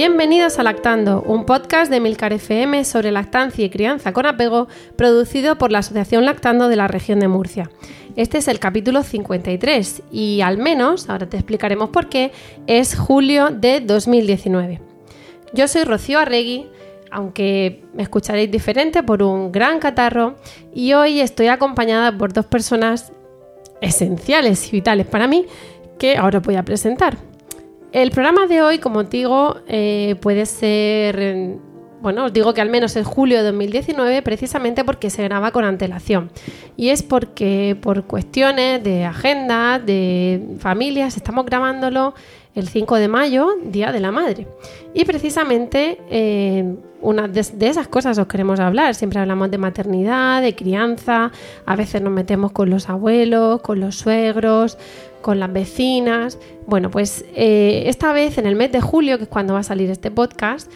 Bienvenidos a Lactando, un podcast de Milcar FM sobre lactancia y crianza con apego, producido por la Asociación Lactando de la región de Murcia. Este es el capítulo 53 y al menos, ahora te explicaremos por qué, es julio de 2019. Yo soy Rocío Arregui, aunque me escucharéis diferente por un gran catarro y hoy estoy acompañada por dos personas esenciales y vitales para mí que ahora voy a presentar. El programa de hoy, como os digo, eh, puede ser, bueno, os digo que al menos es julio de 2019, precisamente porque se graba con antelación. Y es porque por cuestiones de agenda, de familias, estamos grabándolo el 5 de mayo, Día de la Madre. Y precisamente eh, una de, de, esas cosas os queremos hablar. Siempre hablamos de maternidad, de crianza, a veces nos metemos con los abuelos, con los suegros, con las vecinas. Bueno, pues eh, esta vez en el mes de julio, que es cuando va a salir este podcast,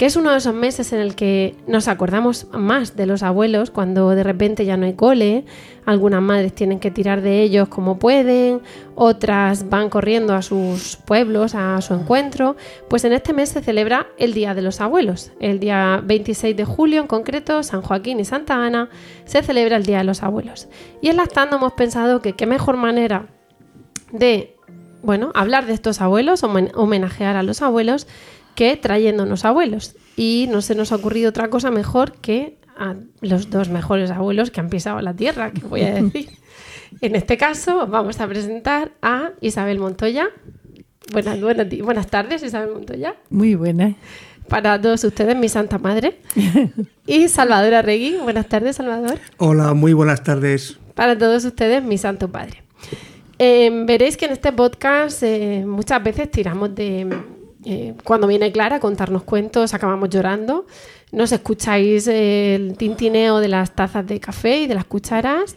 que es uno de esos meses en el que nos acordamos más de los abuelos, cuando de repente ya no hay cole, algunas madres tienen que tirar de ellos como pueden, otras van corriendo a sus pueblos, a su encuentro, pues en este mes se celebra el Día de los Abuelos. El día 26 de julio en concreto, San Joaquín y Santa Ana, se celebra el Día de los Abuelos. Y en Lactando hemos pensado que qué mejor manera de, bueno, hablar de estos abuelos, homenajear a los abuelos, que trayéndonos abuelos. Y no se nos ha ocurrido otra cosa mejor que a los dos mejores abuelos que han pisado la tierra, que voy a decir. En este caso, vamos a presentar a Isabel Montoya. Buenas, buenas, buenas tardes, Isabel Montoya. Muy buenas. Para todos ustedes, mi Santa Madre. Y Salvador Arregui. Buenas tardes, Salvador. Hola, muy buenas tardes. Para todos ustedes, mi Santo Padre. Eh, veréis que en este podcast eh, muchas veces tiramos de... Eh, cuando viene Clara a contarnos cuentos, acabamos llorando. Nos escucháis el tintineo de las tazas de café y de las cucharas.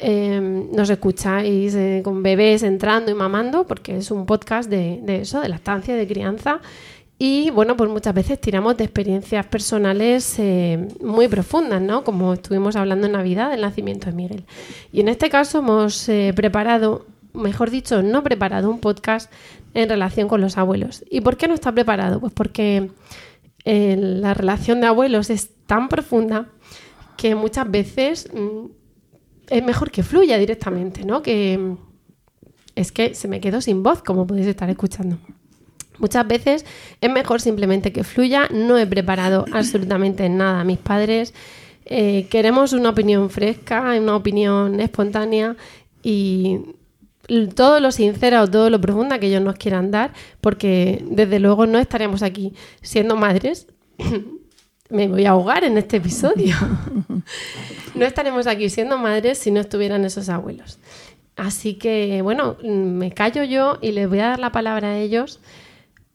nos escucháis con bebés entrando y mamando, porque es un podcast de, eso, de lactancia, de crianza. Y bueno, pues muchas veces tiramos de experiencias personales eh, muy profundas, ¿no? Como estuvimos hablando en Navidad del nacimiento de Miguel. Y en este caso hemos eh, preparado mejor dicho, no preparado un podcast en relación con los abuelos. ¿Y por qué no está preparado? Pues porque eh, la relación de abuelos es tan profunda que muchas veces mm, es mejor que fluya directamente, ¿no? Que es que se me quedó sin voz, como podéis estar escuchando. Muchas veces es mejor simplemente que fluya. No he preparado absolutamente nada. Mis padres eh, queremos una opinión fresca, una opinión espontánea y todo lo sincera o todo lo profunda que ellos nos quieran dar, porque desde luego no estaremos aquí siendo madres. Me voy a ahogar en este episodio. no estaremos aquí siendo madres si no estuvieran esos abuelos. Así que, bueno, me callo yo y les voy a dar la palabra a ellos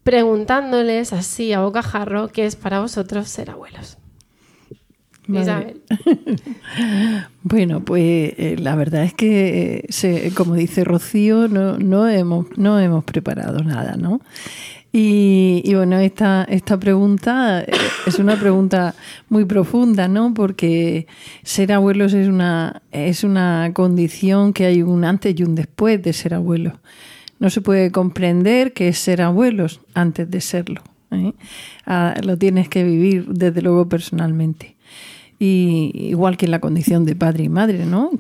preguntándoles así a bocajarro qué es para vosotros ser abuelos. bueno, pues eh, la verdad es que, eh, como dice Rocío, no, no, hemos, no hemos preparado nada, ¿no? Y, bueno, esta, esta pregunta eh, es una pregunta muy profunda, ¿no? Porque ser abuelos es una, es una condición que hay un antes y un después de ser abuelos. No se puede comprender qué es ser abuelos antes de serlo. Ah, lo tienes que vivir, desde luego, personalmente y igual que en la condición de padre y madre, ¿no?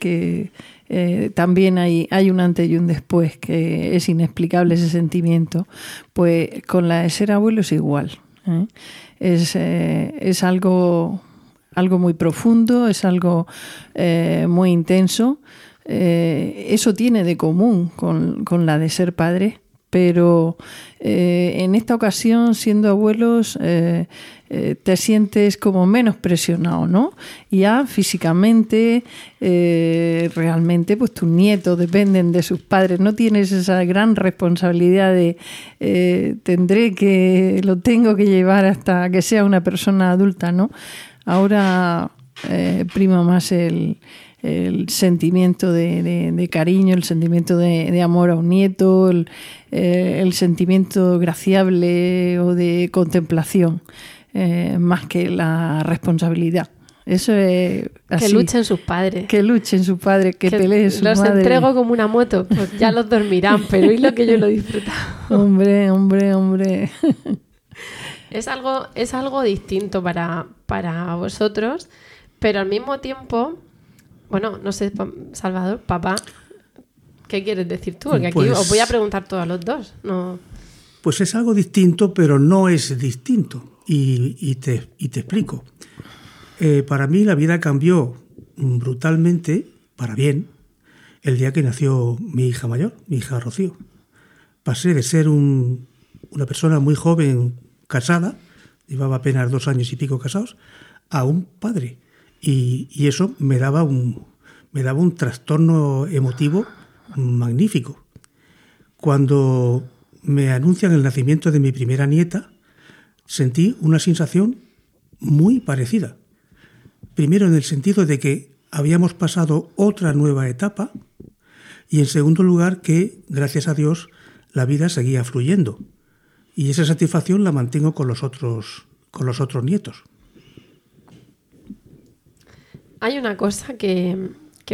Que, eh, también hay, hay un antes y un después, que es inexplicable ese sentimiento, pues con la de ser abuelo es igual. ¿eh? Es, eh, es algo, algo muy profundo, es algo muy intenso. eso tiene de común con, con la de ser padre, pero eh, en esta ocasión, siendo abuelos, eh, eh, te sientes como menos presionado, ¿no? Ya físicamente, realmente, pues tus nietos dependen de sus padres, no tienes esa gran responsabilidad de tendré que, lo tengo que llevar hasta que sea una persona adulta, ¿no? Ahora prima más el el sentimiento de, cariño, el sentimiento de, amor a un nieto, eh, el, sentimiento graciable o de contemplación, eh, más que la responsabilidad. Eso es así. Que luchen sus padres. Que luchen sus padres, que, peleen sus Los entrego como una moto, pues ya los dormirán, pero es lo que yo lo he disfrutado. hombre, hombre, hombre. Es algo, es algo distinto para, para vosotros, pero al mismo tiempo bueno, no sé, Salvador, papá, ¿qué quieres decir tú? Porque aquí os voy a pues preguntar todos los dos. No... Pues es algo distinto, pero no es distinto. Y, te, explico. Eh, para mí la vida cambió brutalmente, para bien, el día que nació mi hija mayor, mi hija Rocío. Pasé de ser una persona muy joven, casada, llevaba apenas dos años y pico casados, a un padre y, eso me daba, un, me daba un trastorno emotivo magnífico. Cuando me anuncian el nacimiento de mi primera nieta, sentí una sensación muy parecida. Primero en el sentido de que habíamos pasado otra nueva etapa y en segundo lugar que, gracias a Dios, la vida seguía fluyendo. Y esa satisfacción la mantengo con los otros, con los otros nietos. Hay una cosa que,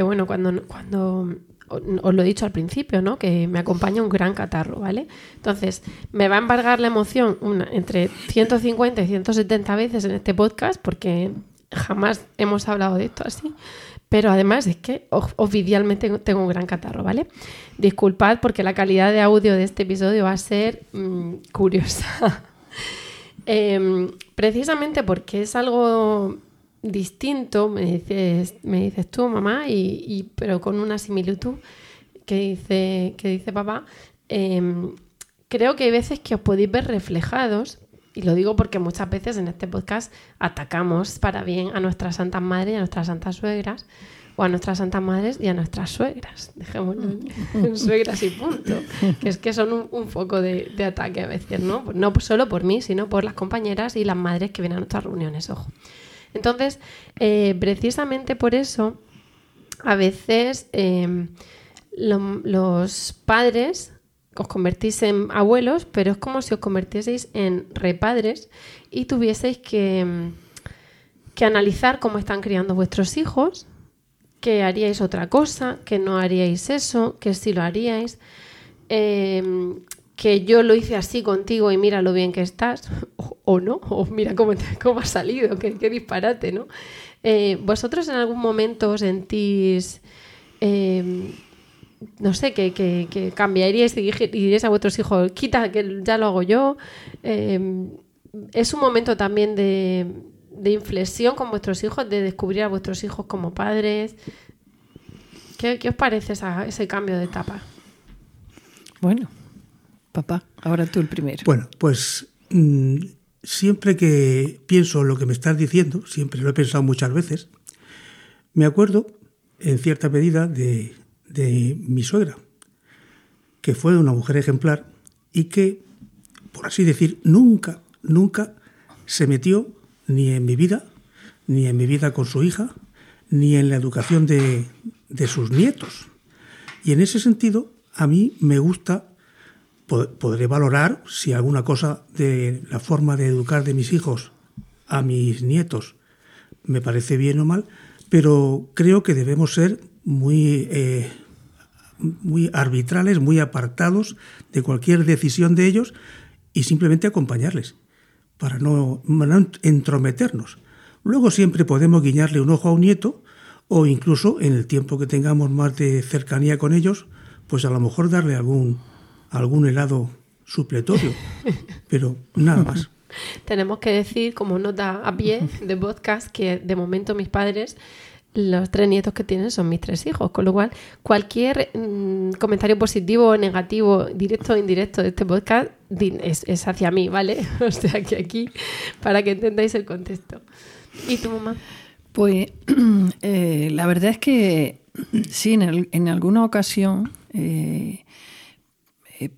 bueno, cuando, cuando os lo he dicho al principio, ¿no? Que me acompaña un gran catarro, ¿vale? Entonces, me va a embargar la emoción entre 150 y 170 veces en este podcast, porque jamás hemos hablado de esto así. Pero además es que oficialmente tengo un gran catarro, ¿vale? Disculpad porque la calidad de audio de este episodio va a ser mm, curiosa. Em, precisamente porque es algo distinto, me dices, me dices tú, mamá, y, pero con una similitud que dice, que dice papá. Em, creo que hay veces que os podéis ver reflejados, y lo digo porque muchas veces en este podcast atacamos para bien a nuestras santas madres y a nuestras santas suegras, o a nuestras santas madres y a nuestras suegras. Dejémoslo en suegras y punto. Que es que son un, foco de, de, ataque a veces, ¿no? No solo por mí, sino por las compañeras y las madres que vienen a nuestras reuniones, ojo. Entonces, eh, precisamente por eso, a veces em, los padres os convertís en abuelos, pero es como si os convirtieseis en repadres y tuvieseis que, em, que analizar cómo están criando vuestros hijos, que haríais otra cosa, que no haríais eso, que sí lo haríais. Em, que yo lo hice así contigo y mira lo bien que estás, o, no, o mira cómo, cómo ha salido, qué, disparate, ¿no? Eh, ¿Vosotros en algún momento sentís, em, no sé, que, cambiaríais y diríais a vuestros hijos, quita, que ya lo hago yo? Em, ¿Es un momento también de, inflexión con vuestros hijos, de descubrir a vuestros hijos como padres? ¿Qué, os parece ese cambio de etapa? Bueno, Papá, ahora tú el primero. Bueno, pues mm, siempre que pienso lo que me estás diciendo, siempre lo he pensado muchas veces, me acuerdo en cierta medida de, de mi suegra, que fue una mujer ejemplar y que, por así decir, nunca, nunca se metió ni en mi vida, ni en mi vida con su hija, ni en la educación de, de sus nietos. Y en ese sentido, a mí me gusta podré valorar si alguna cosa de la forma de educar de mis hijos a mis nietos me parece bien o mal, pero creo que debemos ser muy, eh, muy arbitrales, muy apartados de cualquier decisión de ellos y simplemente acompañarles para no, no entrometernos. Luego siempre podemos guiñarle un ojo a un nieto o incluso en el tiempo que tengamos más de cercanía con ellos, pues a lo mejor darle algún algún helado supletorio, pero nada más. Tenemos que decir, como nota a pie de podcast, que de momento mis padres los tres nietos que tienen son mis tres hijos, con lo cual cualquier mm, comentario positivo o negativo, directo o indirecto de este podcast es, hacia mí, ¿vale? O sea que aquí, para que entendáis el contexto. ¿Y tu mamá? Pues eh, la verdad es que sí, en, alguna ocasión eh,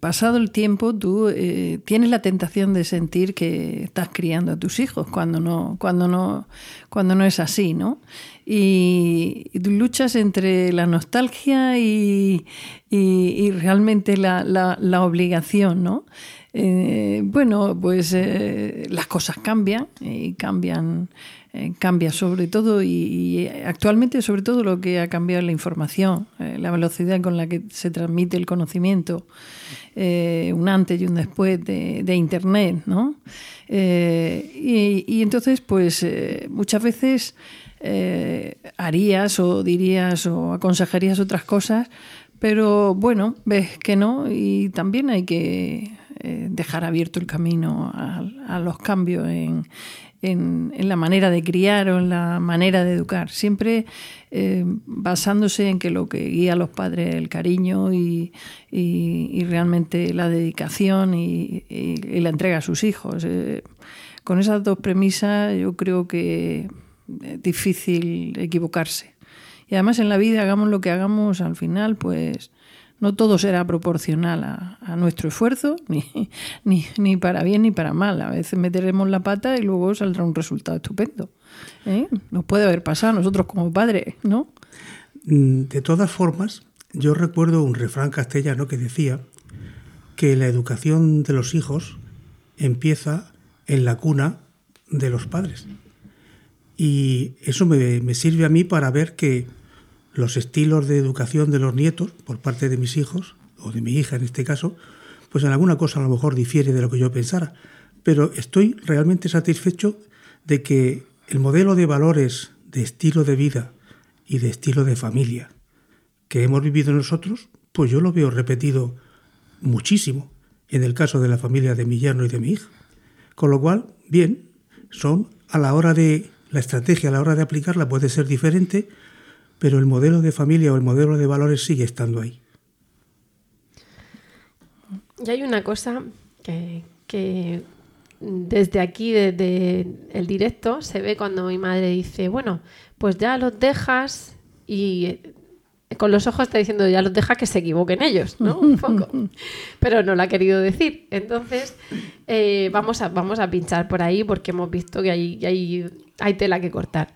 pasado el tiempo, tú eh, tienes la tentación de sentir que estás criando a tus hijos cuando no, cuando no, cuando no es así, ¿no? Y, luchas entre la nostalgia y, realmente la, obligación, ¿no? Eh, bueno, pues las cosas cambian y cambian eh, cambia sobre todo y, actualmente sobre todo lo que ha cambiado es la información, eh, la velocidad con la que se transmite el conocimiento, eh, un antes y un después de, Internet, ¿no? Y, entonces, pues muchas veces harías o dirías o aconsejarías otras cosas, pero bueno, ves que no y también hay que dejar abierto el camino a los cambios en, en, la manera de criar o en la manera de educar, siempre eh, basándose en que lo que guía a los padres es el cariño y, realmente la dedicación y, la entrega a sus hijos. Eh, con esas dos premisas yo creo que es difícil equivocarse. Y además en la vida, hagamos lo que hagamos, al final, pues no todo será proporcional a, nuestro esfuerzo, ni, ni, para bien ni para mal. A veces meteremos la pata y luego saldrá un resultado estupendo. ¿eh? Nos puede haber pasado a nosotros como padres, ¿no? Mm, de todas formas, yo recuerdo un refrán castellano que decía que la educación de los hijos empieza en la cuna de los padres. Y eso me sirve a mí para ver que los estilos de educación de los nietos por parte de mis hijos, o de mi hija en este caso, pues en alguna cosa a lo mejor difiere de lo que yo pensara. Pero estoy realmente satisfecho de que el modelo de valores, de estilo de vida y de estilo de familia que hemos vivido nosotros, pues yo lo veo repetido muchísimo en el caso de la familia de mi yerno y de mi hija. Con lo cual, bien, son a la hora de la estrategia, a la hora de aplicarla puede ser diferente, pero el modelo de familia o el modelo de valores sigue estando ahí. Y hay una cosa que, desde aquí, desde el directo, se ve cuando mi madre dice, bueno, pues ya los dejas y con los ojos está diciendo, ya los dejas que se equivoquen ellos, ¿no? Un poco. Pero no lo ha querido decir. Entonces, eh, vamos, a, vamos a pinchar por ahí porque hemos visto que hay, hay, hay tela que cortar.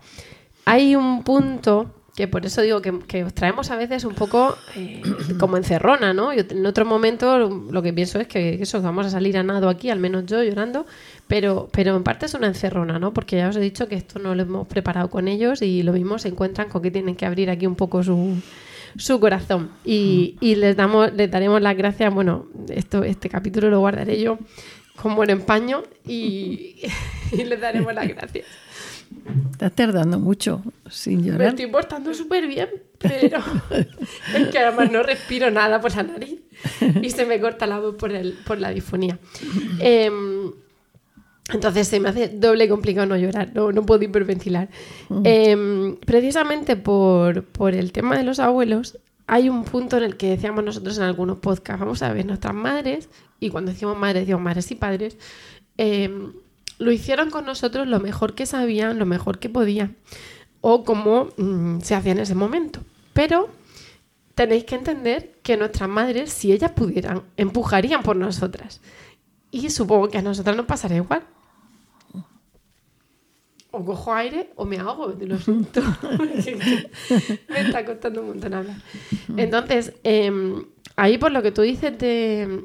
Hay un punto que por eso digo que, os traemos a veces un poco eh, como encerrona, ¿no? Yo, en otro momento lo que pienso es que eso, vamos a salir a nado aquí, al menos yo llorando, pero, pero en parte es una encerrona, ¿no? Porque ya os he dicho que esto no lo hemos preparado con ellos y lo mismo se encuentran con que tienen que abrir aquí un poco su, su corazón. Y, y, les, damos, les daremos las gracias, bueno, esto, este capítulo lo guardaré yo con buen empaño y, y les daremos las gracias. Estás tardando mucho sin llorar. Me estoy portando súper bien, pero es que además no respiro nada por la nariz y se me corta la voz por, el, por la difonía. Em, entonces se me hace doble complicado no llorar, no, no puedo hiperventilar. Em, precisamente por, por el tema de los abuelos, hay un punto en el que decíamos nosotros en algunos podcasts, vamos a ver, nuestras madres, y cuando decimos madres, decimos madres y padres, eh, lo hicieron con nosotros lo mejor que sabían, lo mejor que podían, o como mm, se hacía en ese momento. Pero tenéis que entender que nuestras madres, si ellas pudieran, empujarían por nosotras. Y supongo que a nosotras nos pasará igual. O cojo aire o me ahogo, te lo siento. me está costando un montón hablar. Entonces, em, ahí por lo que tú dices de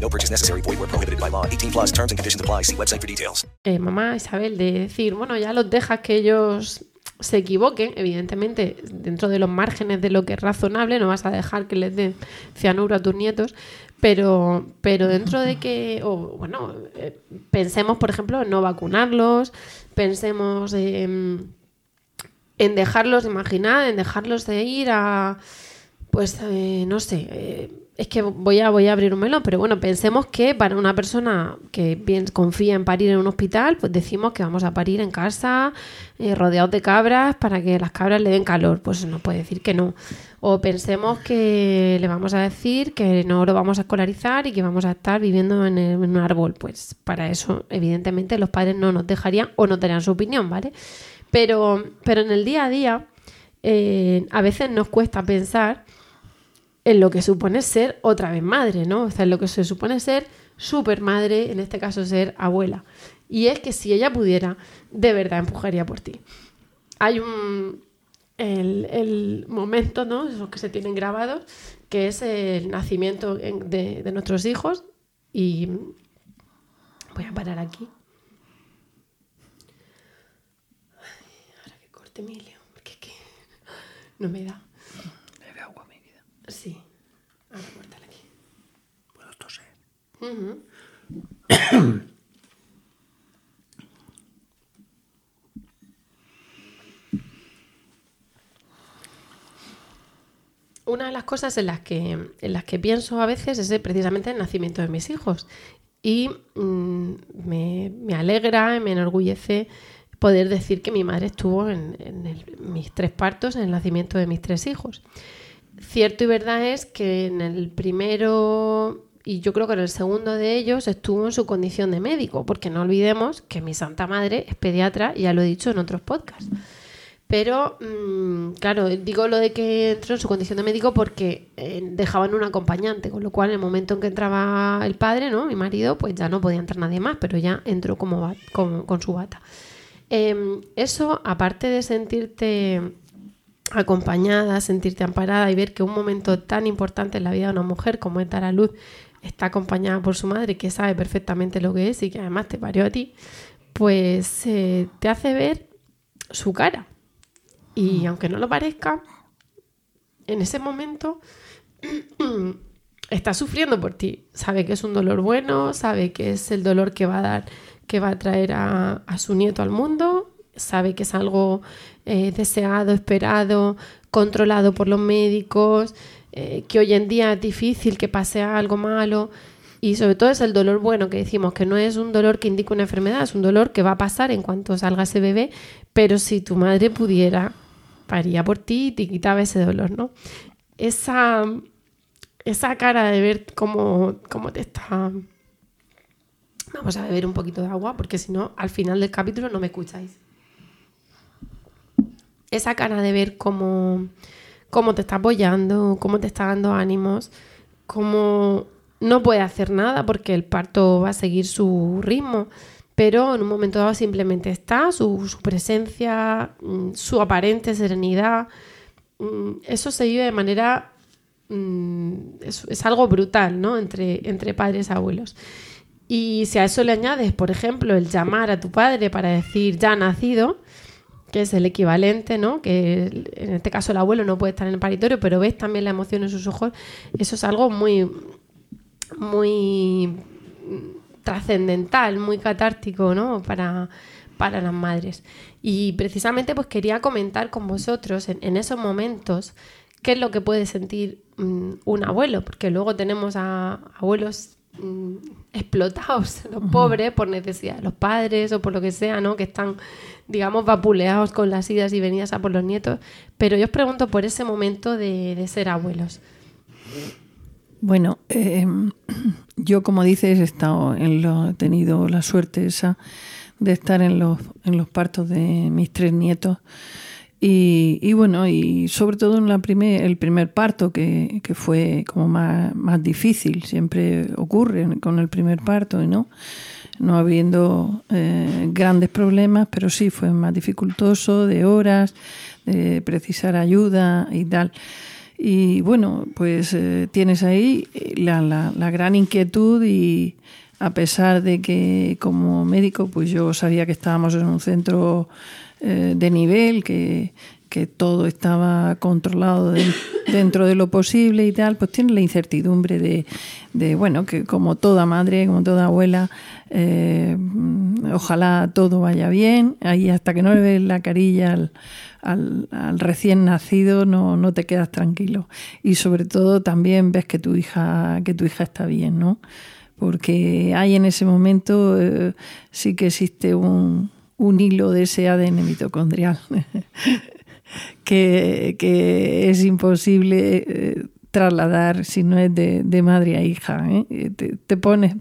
No purchase necessary. Void where prohibited by law. 18 plus terms and conditions apply. See website for details. eh, mamá Isabel de decir, bueno, ya los dejas que ellos se equivoquen, evidentemente, dentro de los márgenes de lo que es razonable, no vas a dejar que les den cianuro a tus nietos, pero, pero dentro de que, o, bueno, eh, pensemos, por ejemplo, en no vacunarlos, pensemos en, en dejarlos, imaginar, en dejarlos de ir a, pues, eh, no sé, eh, es que voy a, voy a abrir un melón, pero bueno, pensemos que para una persona que bien confía en parir en un hospital, pues decimos que vamos a parir en casa, eh, rodeados de cabras, para que las cabras le den calor. Pues no puede decir que no. O pensemos que le vamos a decir que no lo vamos a escolarizar y que vamos a estar viviendo en, un árbol. Pues para eso, evidentemente, los padres no nos dejarían o no darían su opinión, ¿vale? Pero, pero en el día a día, eh, a veces nos cuesta pensar en lo que supone ser otra vez madre, ¿no? O sea, en lo que se supone ser super madre, en este caso ser abuela. Y es que si ella pudiera, de verdad empujaría por ti. Hay un. El, el momento, ¿no? Esos que se tienen grabados, que es el nacimiento en- de, de nuestros hijos. Y voy a parar aquí. Ahora que corte Emilio, porque es que no me da. Bebe agua, mi vida. Sí. Ahora córtala aquí. Puedo toser. Una de las cosas en las que, en las que pienso a veces es precisamente el nacimiento de mis hijos. Y mm, me, me alegra, me enorgullece poder decir que mi madre estuvo en, mis tres partos, en el nacimiento de mis tres hijos. Cierto y verdad es que en el primero y yo creo que en el segundo de ellos estuvo en su condición de médico, porque no olvidemos que mi santa madre es pediatra, ya lo he dicho en otros podcasts. Pero, mm, claro, digo lo de que entró en su condición de médico porque eh, dejaban un acompañante, con lo cual en el momento en que entraba el padre, ¿no? Mi marido, pues ya no podía entrar nadie más, pero ya entró como con, con su bata. Em, eso, aparte de sentirte acompañada, sentirte amparada y ver que un momento tan importante en la vida de una mujer como es dar a luz está acompañada por su madre que sabe perfectamente lo que es y que además te parió a ti, pues eh, te hace ver su cara. Y aunque no lo parezca, en ese momento está sufriendo por ti. Sabe que es un dolor bueno, sabe que es el dolor que va a dar, que va a traer a, a su nieto al mundo, sabe que es algo eh, deseado, esperado, controlado por los médicos, eh, que hoy en día es difícil que pase algo malo. Y sobre todo es el dolor bueno que decimos, que no es un dolor que indica una enfermedad, es un dolor que va a pasar en cuanto salga ese bebé, pero si tu madre pudiera, paría por ti y te quitaba ese dolor, ¿no? Esa, esa cara de ver cómo, cómo te está... Vamos a beber un poquito de agua porque si no, al final del capítulo no me escucháis. Esa cara de ver cómo, cómo te está apoyando, cómo te está dando ánimos, cómo no puede hacer nada porque el parto va a seguir su ritmo, pero en un momento dado simplemente está, su, presencia, mm, su aparente serenidad, mm, eso se vive de manera, mm, es, es algo brutal, ¿no? Entre, entre padres y abuelos. Y si a eso le añades, por ejemplo, el llamar a tu padre para decir ya nacido, que es el equivalente, ¿no? Que en este caso el abuelo no puede estar en el paritorio, pero ves también la emoción en sus ojos, eso es algo muy, muy trascendental, muy catártico, ¿no? Para, para las madres. Y precisamente pues quería comentar con vosotros en, en esos momentos qué es lo que puede sentir mm, un abuelo, porque luego tenemos a abuelos mm, explotados, los pobres, por necesidad de los padres o por lo que sea, ¿no? Que están, digamos, vapuleados con las idas y venidas a por los nietos. Pero yo os pregunto por ese momento de, de ser abuelos. Bueno, eh, yo como dices he estado en lo, he tenido la suerte esa de estar en los, en los partos de mis tres nietos y, y bueno, y sobre todo en la primer, el primer parto que, que fue como más, más difícil, siempre ocurre con el primer parto, ¿no? No habiendo eh, grandes problemas, pero sí fue más dificultoso, de horas, de precisar ayuda y tal. Y bueno, pues eh, tienes ahí la, la, la, gran inquietud y a pesar de que como médico, pues yo sabía que estábamos en un centro eh, de nivel, que, que todo estaba controlado de, dentro de lo posible y tal, pues tiene la incertidumbre de, bueno, que como toda madre, como toda abuela, eh, ojalá todo vaya bien, ahí hasta que no le ves la carilla al, recién nacido no, no te quedas tranquilo. Y sobre todo también ves que tu hija, que tu hija está bien, ¿no? Porque hay en ese momento eh, sí que existe un, un hilo de ese ADN mitocondrial que, que, es imposible eh, trasladar si no es de, de madre a hija. ¿eh? Te, te, pones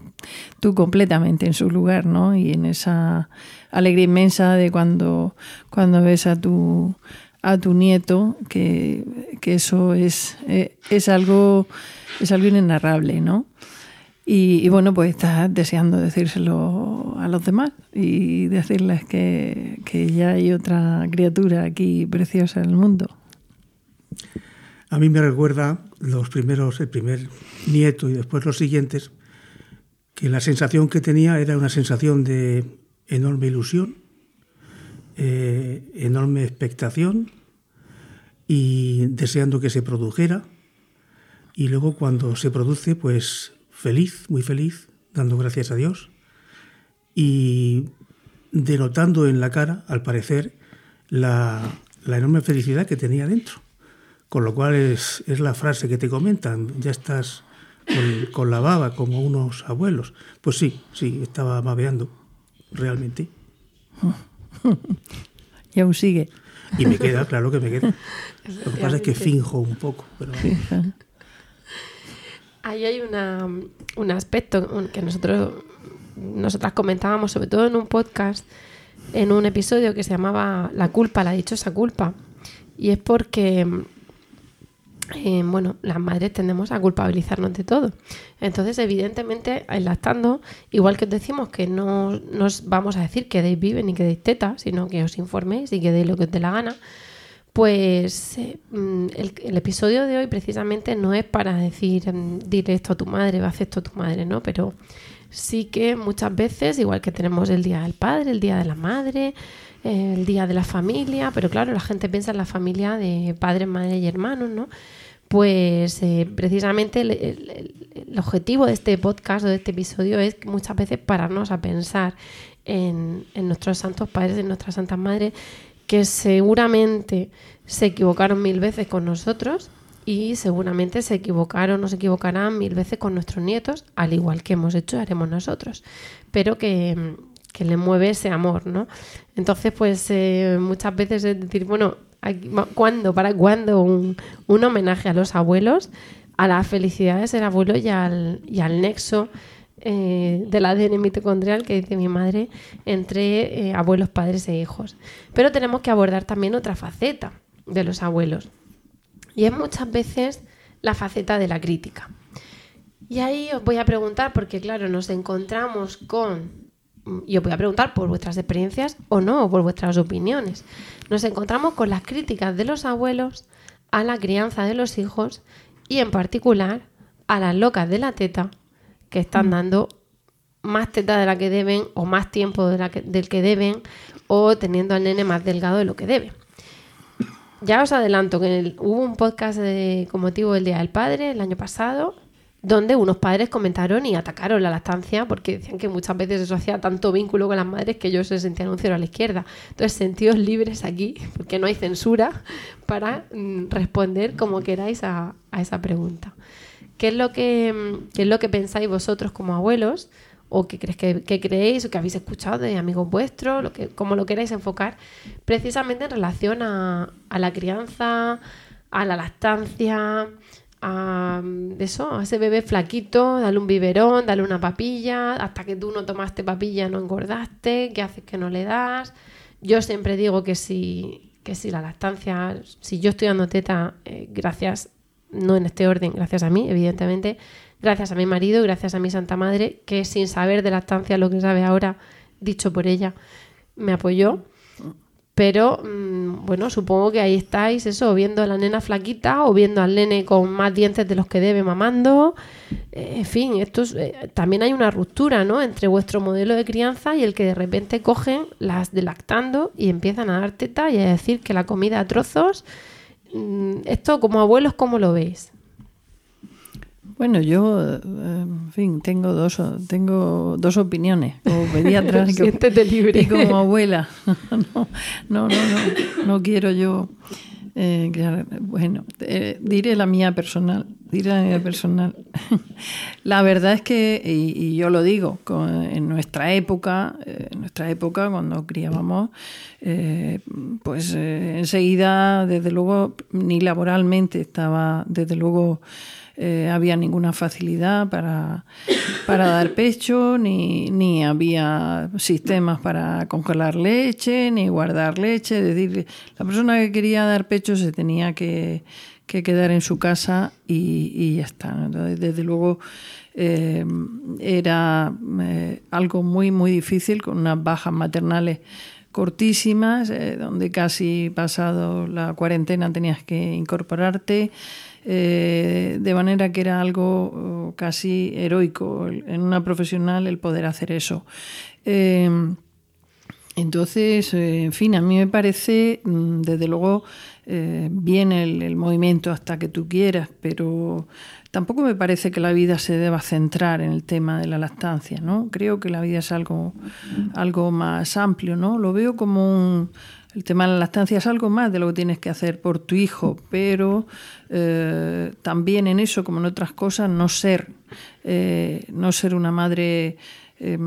tú completamente en su lugar, ¿no? Y en esa alegría inmensa de cuando, cuando ves a tu, a tu nieto, que, que eso es, eh, es, algo, es algo inenarrable, ¿no? Y, bueno, pues estás deseando decírselo a los demás y decirles que, que, ya hay otra criatura aquí preciosa en el mundo. A mí me recuerda los primeros, el primer nieto y después los siguientes, que la sensación que tenía era una sensación de enorme ilusión, eh, enorme expectación y deseando que se produjera. Y luego cuando se produce, pues feliz, muy feliz, dando gracias a Dios y denotando en la cara, al parecer, la, la enorme felicidad que tenía dentro. Con lo cual es, es la frase que te comentan, ya estás con, con, la baba como unos abuelos. Pues sí, sí, estaba babeando, realmente. Y aún sigue. Y me queda, claro que me queda. Lo que pasa es que finjo un poco. Pero... Ahí hay una, un aspecto que nosotros nosotras comentábamos, sobre todo en un podcast, en un episodio que se llamaba La culpa, la dichosa culpa. Y es porque, eh, bueno, las madres tendemos a culpabilizarnos de todo. Entonces, evidentemente, lactando, igual que os decimos que no nos vamos a decir que deis vive ni que deis teta, sino que os informéis y que deis lo que os dé la gana, pues eh, el, el, episodio de hoy precisamente no es para decir, dile esto a tu madre, a hacer esto a tu madre, ¿no? Pero sí que muchas veces, igual que tenemos el Día del Padre, el Día de la Madre, eh, el Día de la Familia, pero claro, la gente piensa en la familia de padres, madre y hermanos, ¿no? Pues eh, precisamente el, objetivo de este podcast o de este episodio es muchas veces pararnos a pensar en, en nuestros santos padres, en nuestras santas madres, que seguramente se equivocaron mil veces con nosotros y seguramente se equivocaron o se equivocarán mil veces con nuestros nietos, al igual que hemos hecho haremos nosotros, pero que, que le mueve ese amor, ¿no? Entonces, pues eh, muchas veces es decir, bueno, ¿cuándo, para cuándo un, un, homenaje a los abuelos, a la felicidad de ser abuelo y al, y al nexo eh, del ADN mitocondrial que dice mi madre entre eh, abuelos, padres e hijos. Pero tenemos que abordar también otra faceta de los abuelos. Y es muchas veces la faceta de la crítica. Y ahí os voy a preguntar, porque claro, nos encontramos con, y os voy a preguntar por vuestras experiencias o no, por vuestras opiniones, nos encontramos con las críticas de los abuelos a la crianza de los hijos y en particular a las locas de la teta que están dando más teta de la que deben o más tiempo de la que, del que deben o teniendo al nene más delgado de lo que debe. Ya os adelanto que el, hubo un podcast de, con motivo del Día del Padre el año pasado donde unos padres comentaron y atacaron la lactancia porque decían que muchas veces eso hacía tanto vínculo con las madres que ellos se sentían un cero a la izquierda. Entonces, sentidos libres aquí, porque no hay censura, para mm, responder como queráis a, a esa pregunta. ¿Qué es lo que, qué es lo que pensáis vosotros como abuelos? ¿O qué crees que, que, creéis o que habéis escuchado de amigos vuestros? Lo que, como lo queráis enfocar, precisamente en relación a, a la crianza, a la lactancia, a, eso, a ese bebé flaquito, dale un biberón, dale una papilla, hasta que tú no tomaste papilla no engordaste, ¿qué haces que no le das? Yo siempre digo que si, que si la lactancia, si yo estoy dando teta, eh, gracias, no en este orden, gracias a mí, evidentemente, gracias a mi marido, gracias a mi Santa Madre, que sin saber de lactancia lo que sabe ahora, dicho por ella, me apoyó. Pero mm, bueno, supongo que ahí estáis, eso, viendo a la nena flaquita o viendo al nene con más dientes de los que debe mamando. Eh, en fin, esto es, eh, también hay una ruptura, ¿no? Entre vuestro modelo de crianza y el que de repente cogen las de lactando y empiezan a dar teta y a decir que la comida a trozos. Mm, esto como abuelos, ¿cómo lo veis? Bueno, yo, eh, en fin, tengo dos, tengo dos opiniones, como pediatra y, como, libre. y como abuela. no, no, no, no, no quiero yo eh, bueno, eh, diré la mía personal, la mía personal. la verdad es que, y, y yo lo digo, con- en nuestra época, eh, en nuestra época cuando criábamos, eh, pues eh, enseguida, desde luego, ni laboralmente estaba, desde luego, eh, había ninguna facilidad para, para dar pecho, ni, ni había sistemas para congelar leche, ni guardar leche. Es decir, la persona que quería dar pecho se tenía que, que quedar en su casa y, ya está. Entonces, desde luego, eh, era eh, algo muy, muy difícil, con unas bajas maternales cortísimas, eh, donde casi pasado la cuarentena tenías que incorporarte, de manera que era algo oh, casi heroico en una profesional el poder hacer eso. Entonces, en fin, a mí me parece, mm, desde luego, eh, bien el, movimiento hasta que tú quieras, pero tampoco me parece que la vida se deba centrar en el tema de la lactancia, ¿no? Creo que la vida es algo, algo más amplio, ¿no? Lo veo como un... El tema de la lactancia es algo más de lo que tienes que hacer por tu hijo, pero eh, también en eso, como en otras cosas, no ser, eh, no ser una madre eh,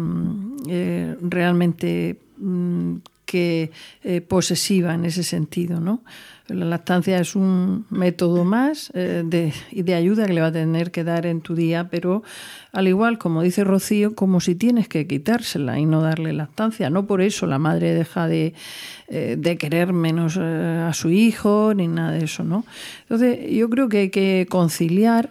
eh, realmente mm, que eh, posesiva en ese sentido, ¿no? La lactancia es un método más eh, de, ayuda que le va a tener que dar en tu día, pero al igual, como dice Rocío, como si tienes que quitársela y no darle lactancia. No por eso la madre deja de, eh, querer menos eh, a su hijo ni nada de eso, ¿no? Entonces, yo creo que hay que conciliar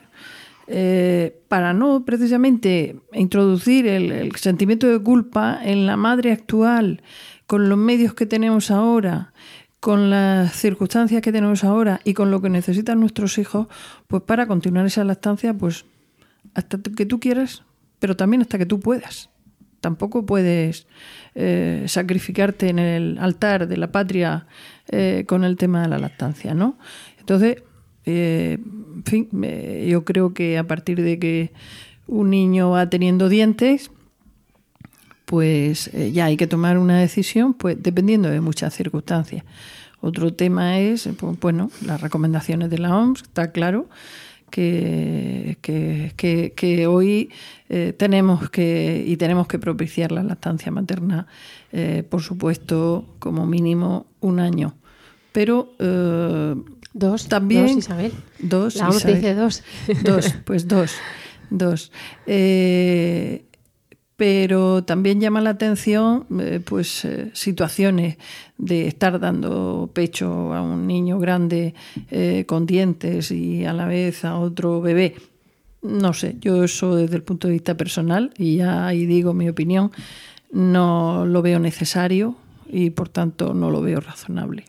para no precisamente introducir el sentimiento de culpa en la madre actual, con los medios que tenemos ahora, con las circunstancias que tenemos ahora y con lo que necesitan nuestros hijos, pues para continuar esa lactancia, pues hasta que tú quieras, pero también hasta que tú puedas. Tampoco puedes eh, sacrificarte en el altar de la patria eh, con el tema de la lactancia, ¿no? Entonces, eh, en fin, eh, yo creo que a partir de que un niño va teniendo dientes, pues eh, ya hay que tomar una decisión, pues dependiendo de muchas circunstancias. Otro tema es, eh, pues, bueno, las recomendaciones de la OMS, está claro que, que, que- que hoy eh, tenemos que y tenemos que propiciar la lactancia materna, eh, por supuesto, como mínimo un año. Pero eh, Dos, también dos, Isabel. Dos, La OMS Isabel. dice dos. Dos, pues dos, dos. Eh, pero también llama la atención eh, pues eh, situaciones de estar dando pecho a un niño grande eh, con dientes y a la vez a otro bebé. No sé, yo eso desde el punto de vista personal, y ya ahí digo mi opinión, no lo veo necesario y por tanto no lo veo razonable.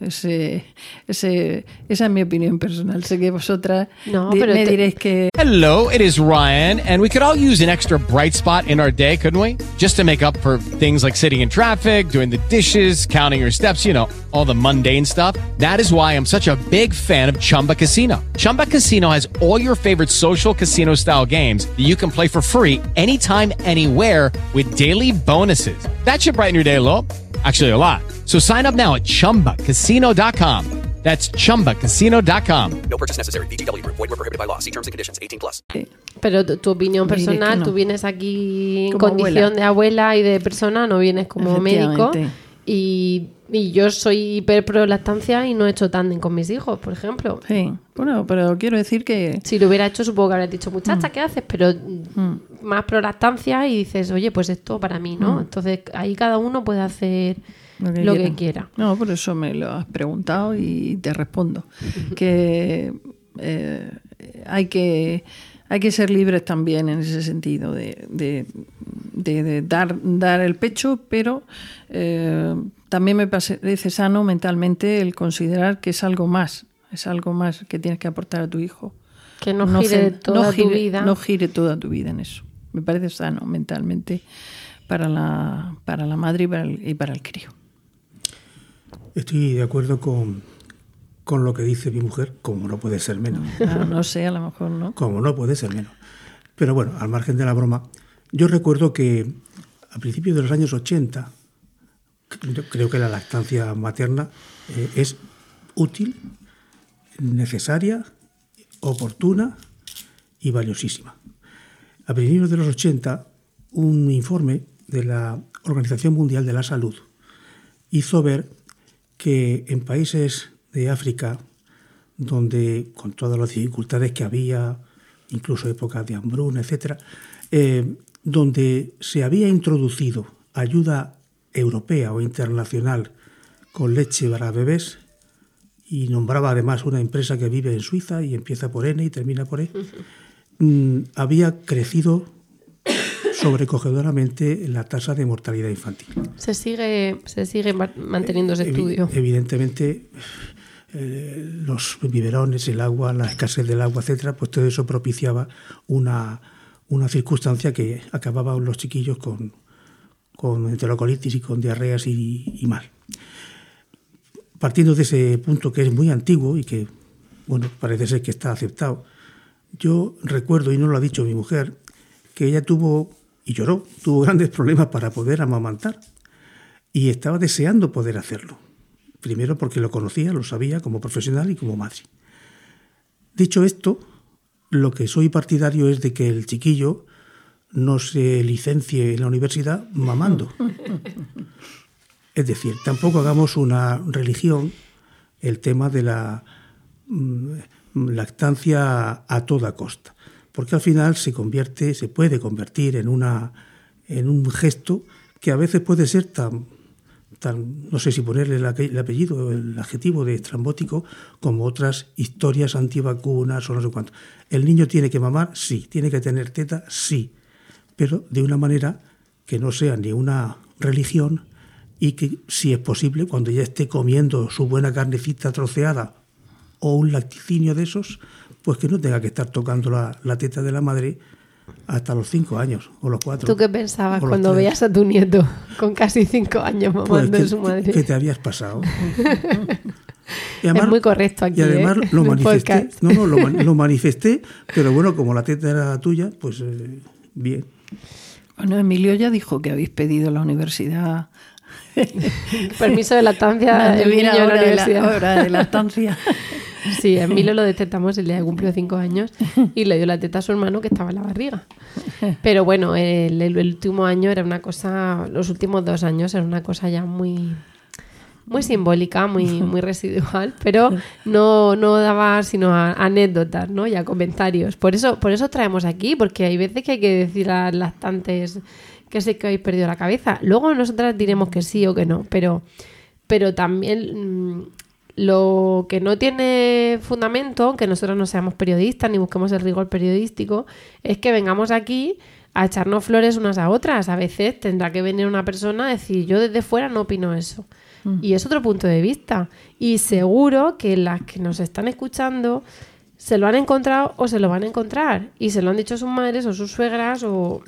Ese, ese, esa es mi opinión personal. Sé que vosotras No, di- pero me diréis que Hello, it is Ryan, and we could all use an extra bright spot in our day, couldn't we? Just to make up for things like sitting in traffic, doing the dishes, counting your steps, you know, all the mundane stuff. That is why I'm such a big fan of Chumba Casino. Chumba Casino has all your favorite social casino style games that you can play for free anytime, anywhere with daily bonuses. That should brighten your day a little. Actually, a lot. So sign up now at chumbacasino.com. That's chumbacasino.com. No purchase necessary. VGW Group. Void were prohibited by law. See terms and conditions. 18 plus. Pero tu, tu opinión personal, no. tú vienes aquí en Como condición abuela. de abuela y de persona, no vienes como médico. Y Y yo soy hiper pro lactancia y no he hecho tándem con mis hijos, por ejemplo. Sí, bueno, pero quiero decir que... Si lo hubiera hecho, supongo que habrías dicho, muchacha, ¿qué haces? Pero Mm. más pro lactancia y dices, oye, pues esto para mí, ¿no? Mm. Entonces ahí cada uno puede hacer lo que, lo quiera. que quiera. No, por eso me lo has preguntado y te respondo. que eh, hay que hay que ser libres también en ese sentido de, de- de- de dar, dar el pecho, pero eh, también me parece sano mentalmente el considerar que es algo más, es algo más que tienes que aportar a tu hijo. Que no gire toda tu gire- vida. No gire toda tu vida en eso. Me parece sano mentalmente para la, para la madre y para el, y para el crío. Estoy de acuerdo con, con lo que dice mi mujer, como no puede ser menos. Ah, no sé, a lo mejor no. Como no puede ser menos. Pero bueno, al margen de la broma, yo recuerdo que a principios de los años 80, cre- creo que la lactancia materna eh, es útil, necesaria, oportuna y valiosísima. A principios de los 80, un informe de la Organización Mundial de la Salud hizo ver que en países de África, donde con todas las dificultades que había, incluso épocas de hambruna, etcétera, eh, donde se había introducido ayuda europea o internacional con leche para bebés y nombraba además una empresa que vive en Suiza y empieza por N y termina por E, mm, había crecido sobrecogedoramente la tasa de mortalidad infantil. Se sigue, se sigue ma- manteniendo ese Evi- estudio. Evidentemente, eh, los biberones, el agua, la escasez del agua, etcétera, pues todo eso propiciaba una, una circunstancia que acababan los chiquillos con, con enterocolitis y con diarreas y, y mal. Partiendo de ese punto que es muy antiguo y que, bueno, parece ser que está aceptado, yo recuerdo, y no lo ha dicho mi mujer, que ella tuvo, y lloró, tuvo grandes problemas para poder amamantar y estaba deseando poder hacerlo. Primero porque lo conocía, lo sabía como profesional y como madre. Dicho esto, lo que soy partidario es de que el chiquillo no se licencie en la universidad mamando. Es decir, tampoco hagamos una religión el tema de la mm, lactancia a toda costa, porque al final se convierte, se puede convertir en una en un gesto que a veces puede ser tan tan no sé si ponerle el, apellido el adjetivo de estrambótico como otras historias antivacunas o no sé cuánto. El niño tiene que mamar, sí, tiene que tener teta, sí, pero de una manera que no sea ni una religión y que, si es posible, cuando ya esté comiendo su buena carnecita troceada o un lacticinio de esos, pues que no tenga que estar tocando la, la teta de la madre hasta los cinco años o los cuatro. ¿Tú qué pensabas cuando tres. veías a tu nieto con casi cinco años mamando Pues que, su madre? que te habías pasado. Y es muy correcto aquí. Y además ¿eh? lo manifesté. No, no, lo manifesté, pero bueno, como la teta era tuya, pues eh, bien. Bueno, Emilio ya dijo que habéis pedido la universidad. Permiso de lactancia del Mira, la hora de la- universidad. hora de lactancia. Sí, a Emilio lo detectamos día que cumplió cinco años y le dio la teta a su hermano que estaba en la barriga. Pero bueno, el, el último año era una cosa, los últimos dos años era una cosa ya muy, muy simbólica, muy, muy residual, pero no, no daba sino a- anécdotas, ¿no? Y a comentarios. Por eso, por eso traemos aquí, porque hay veces que hay que decir a las lactantes que sé que habéis perdido la cabeza. Luego nosotras diremos que sí o que no, pero, pero también mm, lo que no tiene fundamento, aunque nosotros no seamos periodistas ni busquemos el rigor periodístico, es que vengamos aquí a echarnos flores unas a otras. A veces tendrá que venir una persona a decir, yo desde fuera no opino eso. Y es otro punto de vista. Y seguro que las que nos están escuchando se lo han encontrado o se lo van a encontrar. Y se lo han dicho sus madres o sus suegras o,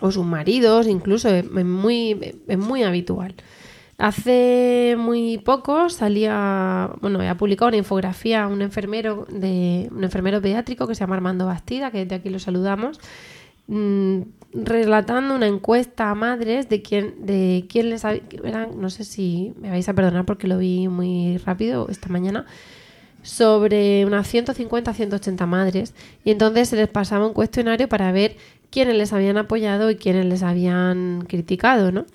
o sus maridos, incluso es, es muy, es muy habitual. Hace muy poco salía, bueno, ha publicado una infografía un enfermero de un enfermero pediátrico que se llama Armando Bastida, que desde aquí lo saludamos, mm, relatando una encuesta a madres de quién, de quién les había, no sé si me vais a perdonar porque lo vi muy rápido esta mañana, sobre unas 150 180 madres y entonces se les pasaba un cuestionario para ver quiénes les habían apoyado y quiénes les habían criticado, ¿no?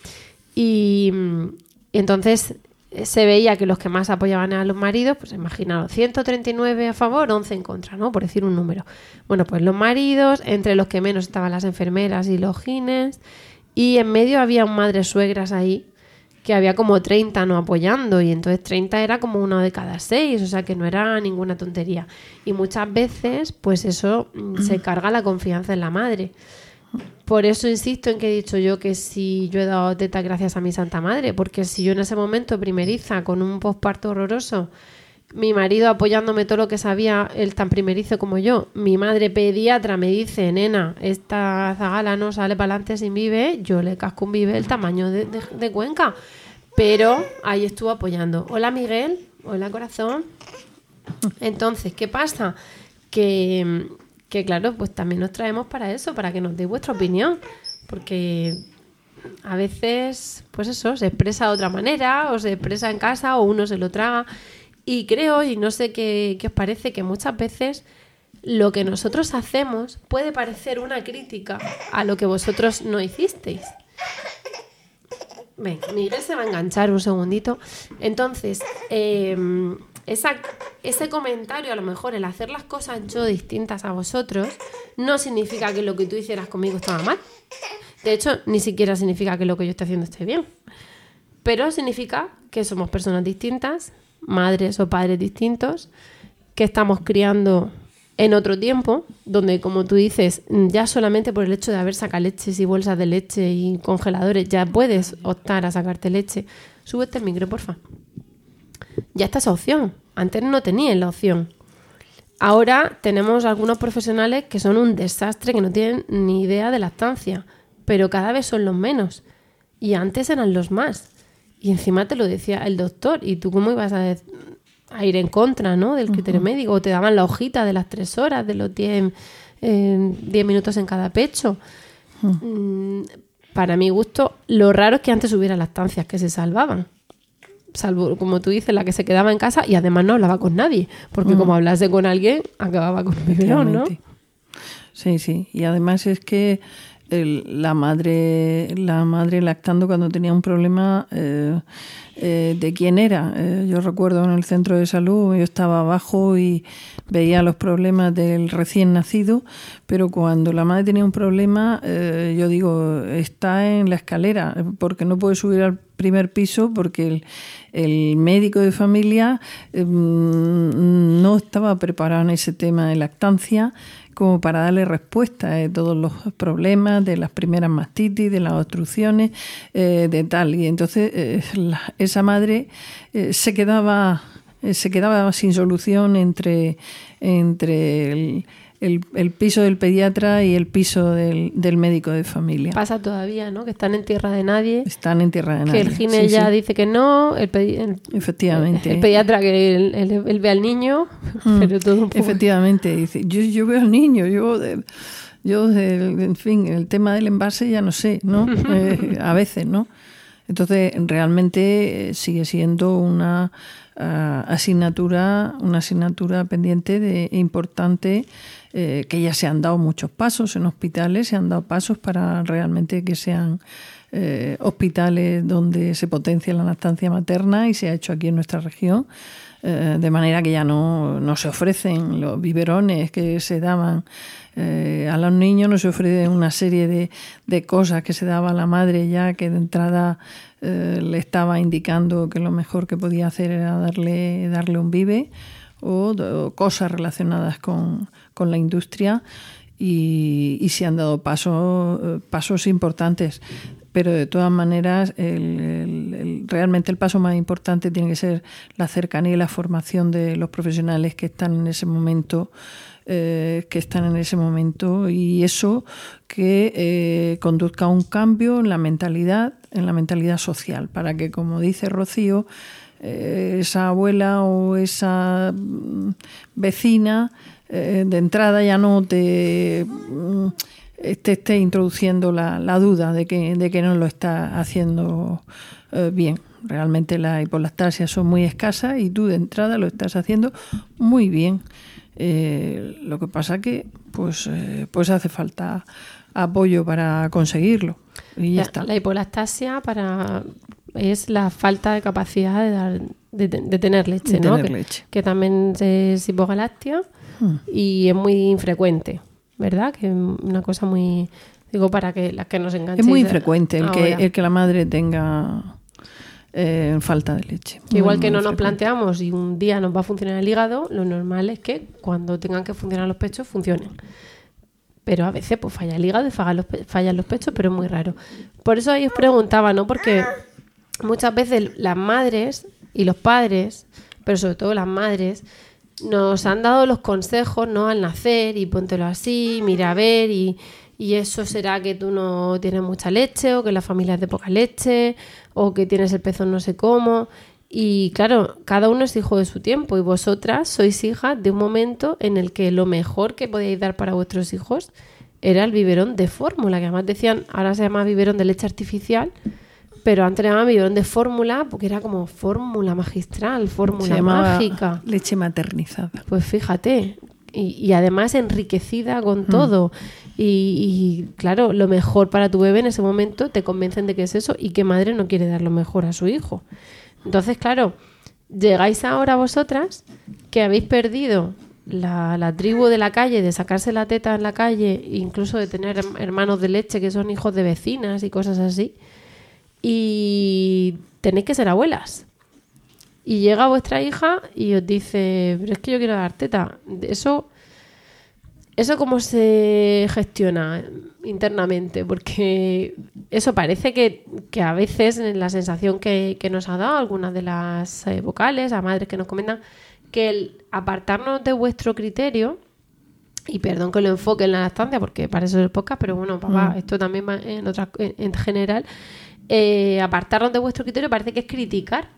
Y, mm, entonces se veía que los que más apoyaban a los maridos, pues imaginaos, 139 a favor, 11 en contra, ¿no? Por decir un número. Bueno, pues los maridos, entre los que menos estaban las enfermeras y los gines, y en medio había madres suegras ahí, que había como 30 no apoyando, y entonces 30 era como uno de cada seis, o sea que no era ninguna tontería. Y muchas veces, pues eso mm, se carga la confianza en la madre. Por eso insisto en que he dicho yo que si yo he dado teta gracias a mi Santa Madre, porque si yo en ese momento primeriza con un posparto horroroso, mi marido apoyándome todo lo que sabía, él tan primerizo como yo, mi madre pediatra me dice, nena, esta zagala no sale para adelante sin vive, yo le casco un vive el tamaño de, de- de Cuenca. Pero ahí estuvo apoyando. Hola Miguel, hola corazón. Entonces, ¿qué pasa? Que, que claro, pues también nos traemos para eso, para que nos deis vuestra opinión. Porque a veces, pues eso, se expresa de otra manera, o se expresa en casa, o uno se lo traga. Y creo, y no sé qué, qué os parece, que muchas veces lo que nosotros hacemos puede parecer una crítica a lo que vosotros no hicisteis. Venga, Miguel se va a enganchar un segundito. Entonces, eh, esa- ese comentario, a lo mejor el hacer las cosas yo distintas a vosotros, no significa que lo que tú hicieras conmigo estaba mal. De hecho, ni siquiera significa que lo que yo estoy haciendo esté bien. Pero significa que somos personas distintas, madres o padres distintos, que estamos criando en otro tiempo, donde, como tú dices, ya solamente por el hecho de haber sacado leches y bolsas de leche y congeladores, ya puedes optar a sacarte leche. Súbete el micro, porfa. Ya está esa opción. Antes no tenías la opción. Ahora tenemos algunos profesionales que son un desastre, que no tienen ni idea de lactancia, pero cada vez son los menos. Y antes eran los más. Y encima te lo decía el doctor. ¿Y tú cómo ibas a, a ir en contra ¿no? del criterio médico? O te daban la hojita de las tres horas, de los 10 eh, 10 minutos en cada pecho. Mm, para mi gusto, lo raro es que antes hubiera lactancias que se salvaban. Salvo, como tú dices, la que se quedaba en casa y además no hablaba con nadie. Porque Mm. como hablase con alguien, acababa con biberón, ¿no? Sí, sí. Y además es que el- la madre la madre lactando cuando tenía un problema eh, eh, de quién era. Eh, yo recuerdo en el centro de salud, yo estaba abajo y veía los problemas del recién nacido, pero cuando la madre tenía un problema, eh, yo digo, está en la escalera, porque no puede subir al primer piso porque el, médico de familia mm, no estaba preparado en ese tema de lactancia como para darle respuesta de todos los problemas, de las primeras mastitis, de las obstrucciones, eh, de tal. Y entonces eh, esa madre eh, se quedaba eh, se quedaba sin solución entre, entre el, el- el piso del pediatra y el piso del, del médico de familia. Pasa todavía, ¿no? Que están en tierra de nadie. Están en tierra de nadie. Que el gine Sí, ya sí. dice que no, el, el- Efectivamente. el pediatra que él, ve al niño, Mm, pero todo un poco... Efectivamente, dice, yo, yo veo al niño, yo, de- yo de- en fin, el tema del envase ya no sé, ¿no? Eh, a veces, ¿no? Entonces, realmente eh, sigue siendo una ah, asignatura, una asignatura pendiente de importante eh, que ya se han dado muchos pasos en hospitales, se han dado pasos para realmente que sean eh, hospitales donde se potencia la lactancia materna y se ha hecho aquí en nuestra región, eh, de manera que ya no, no se ofrecen los biberones que se daban a los niños, no se ofrece una serie de, de cosas que se daba a la madre ya que de entrada le estaba indicando que lo mejor que podía hacer era darle, darle un o, o cosas relacionadas con, con la industria y, se han dado pasos, eh, pasos importantes. Pero de todas maneras, el- realmente el paso más importante tiene que ser la cercanía y la formación de los profesionales que están en ese momento, eh, que están en ese momento, y eso que eh, conduzca a un cambio en la mentalidad, en la mentalidad social, para que, como dice Rocío, eh, esa abuela o esa mm, vecina de entrada ya no te, mm, te esté introduciendo la, la duda de que, no lo está haciendo bien. Realmente las hipolactasias son muy escasas y tú de entrada lo estás haciendo muy bien. Eh, lo que pasa que pues, eh, pues hace falta apoyo para conseguirlo. Y ya la, está. la hipolactasia, para es la falta de capacidad de, dar, de, de tener leche, De ¿no? tener que, leche. que también es hipogaláctea Hmm. y es muy infrecuente, ¿verdad? Que es una cosa muy... Digo, para que las que nos enganchen. Es muy infrecuente el que, el que la madre tenga eh, falta de leche. Igual que no nos planteamos y un día nos va a funcionar el hígado, lo normal es que cuando tengan que funcionar los pechos, funcionen. Pero a veces pues falla el hígado y fallan los, pe- fallan los pechos, pero es muy raro. Por eso ahí os preguntaba, ¿no? Porque muchas veces las madres y los padres, pero sobre todo las madres, nos han dado los consejos, ¿no? Al nacer y póntelo así, mira a ver y, y eso será que tú no tienes mucha leche o que la familia es de poca leche o que tienes el pezón no sé cómo. Y claro, cada uno es hijo de su tiempo y vosotras sois hijas de un momento en el que lo mejor que podíais dar para vuestros hijos era el biberón de fórmula, que además decían, ahora se llama biberón de leche artificial, pero antes le llamaban biberón de fórmula porque era como fórmula magistral, fórmula mágica. leche maternizada. Pues fíjate, y, y además enriquecida con todo. Y, y, claro, lo mejor para tu bebé en ese momento te convencen de que es eso y que madre no quiere dar lo mejor a su hijo. Entonces, claro, llegáis ahora vosotras que habéis perdido la, la tribu de la calle, de sacarse la teta en la calle, incluso de tener herm- hermanos de leche que son hijos de vecinas y cosas así, y tenéis que ser abuelas. Y llega vuestra hija y os dice, pero es que yo quiero dar teta. Eso, eso cómo se gestiona internamente, porque eso parece que, que a veces en la sensación que, que nos ha dado algunas de las eh, vocales, a madres que nos comentan, que el apartarnos de vuestro criterio, y perdón que lo enfoque en la lactancia, porque para eso es el podcast, pero bueno, papá, Mm. esto también va en, otras en, en general, eh, apartarnos de vuestro criterio parece que es criticar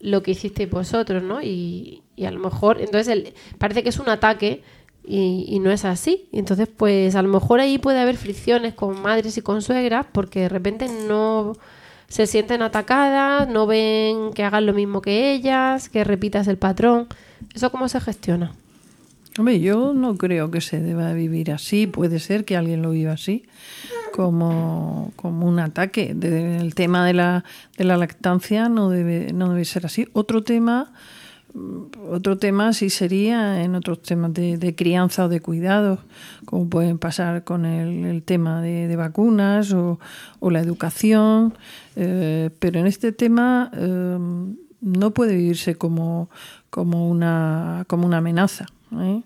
lo que hicisteis vosotros, ¿no? Y, y a lo mejor, entonces el- parece que es un ataque y, y no es así. Entonces, pues a lo mejor ahí puede haber fricciones con madres y con suegras porque de repente no se sienten atacadas, no ven que hagan lo mismo que ellas, que repitas el patrón. ¿Eso cómo se gestiona? Hombre, yo no creo que se deba vivir así. Puede ser que alguien lo viva así, como, como un ataque. De- el tema de la, de la lactancia no debe, no debe ser así. Otro tema, otro tema sí sería en otros temas de, crianza o de cuidados, como pueden pasar con el, tema de, vacunas o, la educación. eh, pero en este tema eh, no puede vivirse como, como, una, como una amenaza. ¿eh?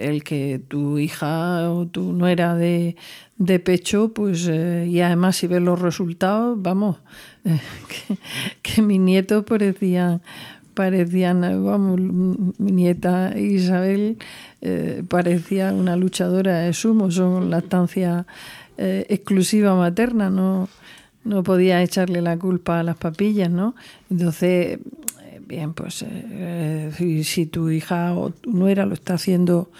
El que tu hija o tu nuera de, de pecho, pues, y además si ves los resultados, vamos, que, que mis nietos parecían, parecían, vamos, mi nieta Isabel eh, parecía una luchadora de sumo, son lactancia eh, exclusiva materna, no, no podía echarle la culpa a las papillas, ¿no? Entonces, eh, bien, pues eh, si, tu hija o tu nuera lo está haciendo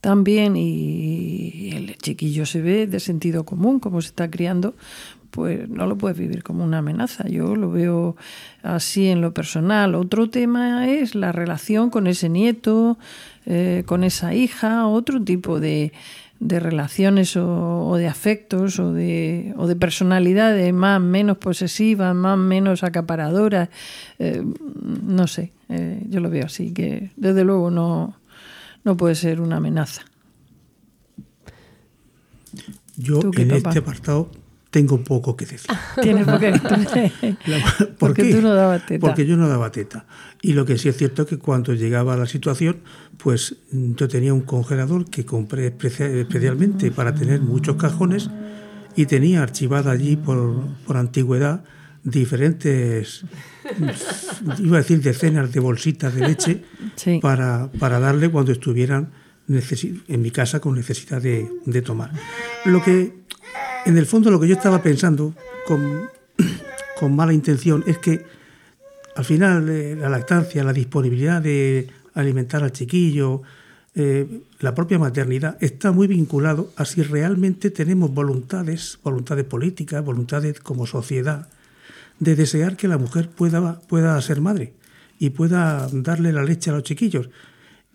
tan bien y el chiquillo se ve de sentido común, como se está criando, pues no lo puedes vivir como una amenaza. Yo lo veo así en lo personal. Otro tema es la relación con ese nieto, eh, con esa hija, otro tipo de, de relaciones o, o de afectos o de, o de personalidades más menos posesivas, más menos acaparadoras. Eh, no sé, eh, yo lo veo así, que desde luego no, no puede ser una amenaza. Yo ¿Tú qué, en papá? este apartado tengo poco que decir. Tienes poco que decir. ¿Por Porque qué? tú no dabas teta. Porque yo no daba teta. Y lo que sí es cierto es que cuando llegaba la situación, pues mm, yo tenía un congelador que compré especia- especialmente para tener muchos cajones y tenía archivada allí por, por antigüedad diferentes, mm, iba a decir decenas de bolsitas de leche para, para darle cuando estuvieran en mi casa con necesidad de, de tomar. Lo que, en el fondo, lo que yo estaba pensando con, mala intención es que al final eh, la lactancia, la disponibilidad de alimentar al chiquillo, eh, la propia maternidad está muy vinculado a si realmente tenemos voluntades, voluntades políticas, voluntades como sociedad, de desear que la mujer pueda, pueda ser madre y pueda darle la leche a los chiquillos.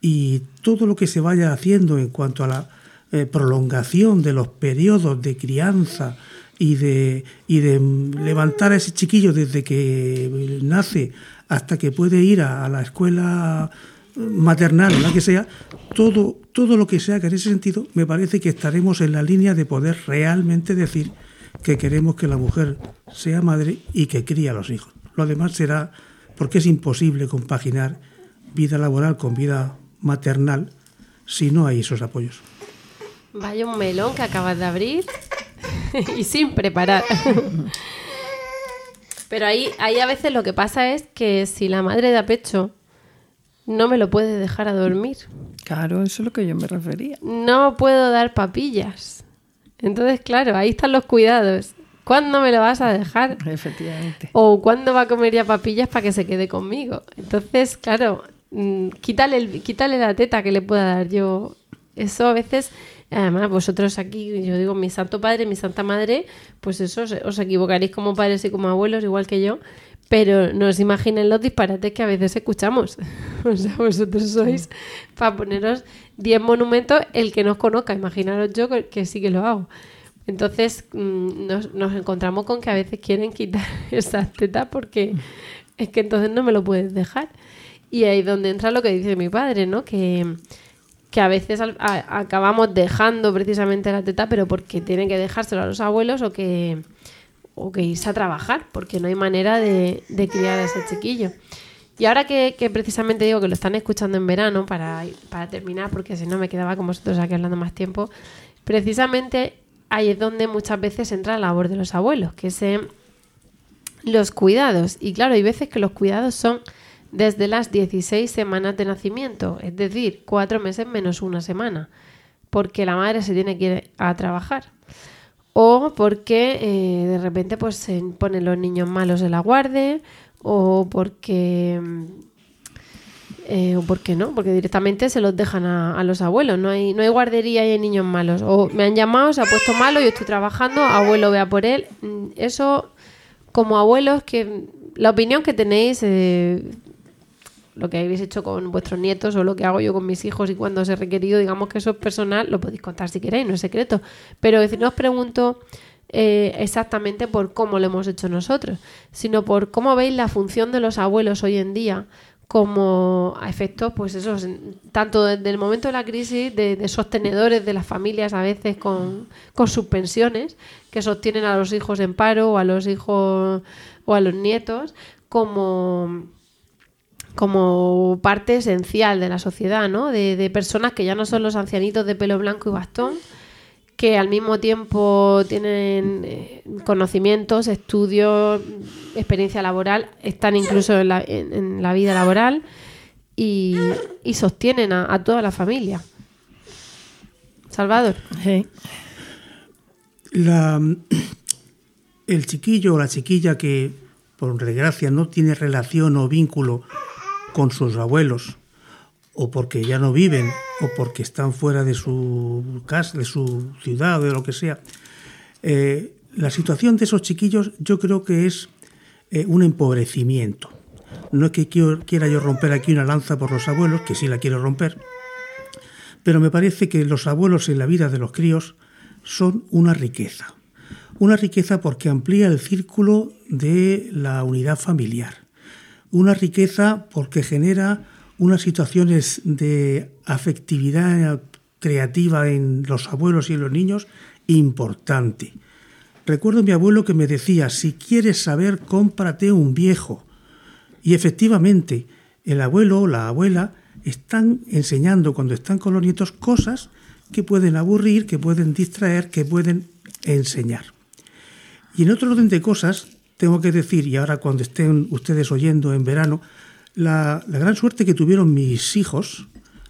Y todo lo que se vaya haciendo en cuanto a la eh, prolongación de los periodos de crianza y de, y de levantar a ese chiquillo desde que nace hasta que puede ir a, la escuela maternal o la que sea, todo, todo lo que se haga en ese sentido, me parece que estaremos en la línea de poder realmente decir que queremos que la mujer sea madre y que cría a los hijos. Lo demás será porque es imposible compaginar vida laboral con vida maternal si no hay esos apoyos. Vaya un melón que acabas de abrir y sin preparar. Pero ahí, ahí a veces lo que pasa es que si la madre da pecho no me lo puede dejar a dormir. Claro, eso es lo que yo me refería. No puedo dar papillas. Entonces, claro, ahí están los cuidados. ¿Cuándo me lo vas a dejar? Efectivamente. O cuándo va a comer ya papillas para que se quede conmigo. Entonces, claro, mm, quítale, el- quítale la teta que le pueda dar yo. Eso a veces, además, vosotros aquí, yo digo, mi santo padre, mi santa madre, pues eso, os, equivocaréis como padres y como abuelos, igual que yo. Pero no os imaginen los disparates que a veces escuchamos. O sea, vosotros sois, para poneros 10 monumentos, el que nos conozca, imaginaros yo que- que sí que lo hago. Entonces mm, nos, nos encontramos con que a veces quieren quitar esas tetas porque es que entonces no me lo puedes dejar. Y ahí es donde entra lo que dice mi padre, ¿no? Que, que a veces acabamos dejando precisamente la teta, pero porque tienen que dejárselo a los abuelos o que, o que irse a trabajar, porque no hay manera de, criar a ese chiquillo. Y ahora que, precisamente digo que lo están escuchando en verano, para, para terminar, porque si no me quedaba con vosotros aquí hablando más tiempo, precisamente ahí es donde muchas veces entra la labor de los abuelos, que es en los cuidados. Y claro, hay veces que los cuidados son desde las 16 semanas de nacimiento, es decir, cuatro meses menos una semana, porque la madre se tiene que ir a trabajar. O porque eh, de repente pues se ponen los niños malos en la guardia, o porque mm, eh, o porque no, porque directamente se los dejan a, a los abuelos, no hay, no hay guardería y hay niños malos. O me han llamado, se ha puesto malo, yo estoy trabajando, abuelo vea por él. Mm, Eso, como abuelos, que la opinión que tenéis, eh, lo que habéis hecho con vuestros nietos o lo que hago yo con mis hijos y cuando os he requerido, digamos que eso es personal, lo podéis contar si queréis, no es secreto. Pero es no os pregunto eh, exactamente por cómo lo hemos hecho nosotros, sino por cómo veis la función de los abuelos hoy en día como a efectos, pues eso, tanto desde el momento de la crisis, de, de sostenedores de las familias a veces con, con sus pensiones, que sostienen a los hijos en paro o a los hijos o a los nietos, como como parte esencial de la sociedad, ¿no? De, de personas que ya no son los ancianitos de pelo blanco y bastón, que al mismo tiempo tienen eh, conocimientos, estudios, experiencia laboral, están incluso en la, en- en la vida laboral y, y sostienen a, a toda la familia. Salvador. La, el chiquillo o la chiquilla que, por desgracia, no tiene relación o vínculo con sus abuelos, o porque ya no viven, o porque están fuera de su casa, de su ciudad, de lo que sea, eh, la situación de esos chiquillos yo creo que es eh, un empobrecimiento. No es que quiera yo romper aquí una lanza por los abuelos, que sí la quiero romper, pero me parece que los abuelos en la vida de los críos son una riqueza. Una riqueza porque amplía el círculo de la unidad familiar. Una riqueza porque genera unas situaciones de afectividad creativa en los abuelos y en los niños importante. Recuerdo a mi abuelo que me decía, si quieres saber, cómprate un viejo. Y efectivamente, el abuelo o la abuela están enseñando cuando están con los nietos cosas que pueden aburrir, que pueden distraer, que pueden enseñar. Y en otro orden de cosas, tengo que decir, y ahora cuando estén ustedes oyendo en verano, la, gran suerte que tuvieron mis hijos,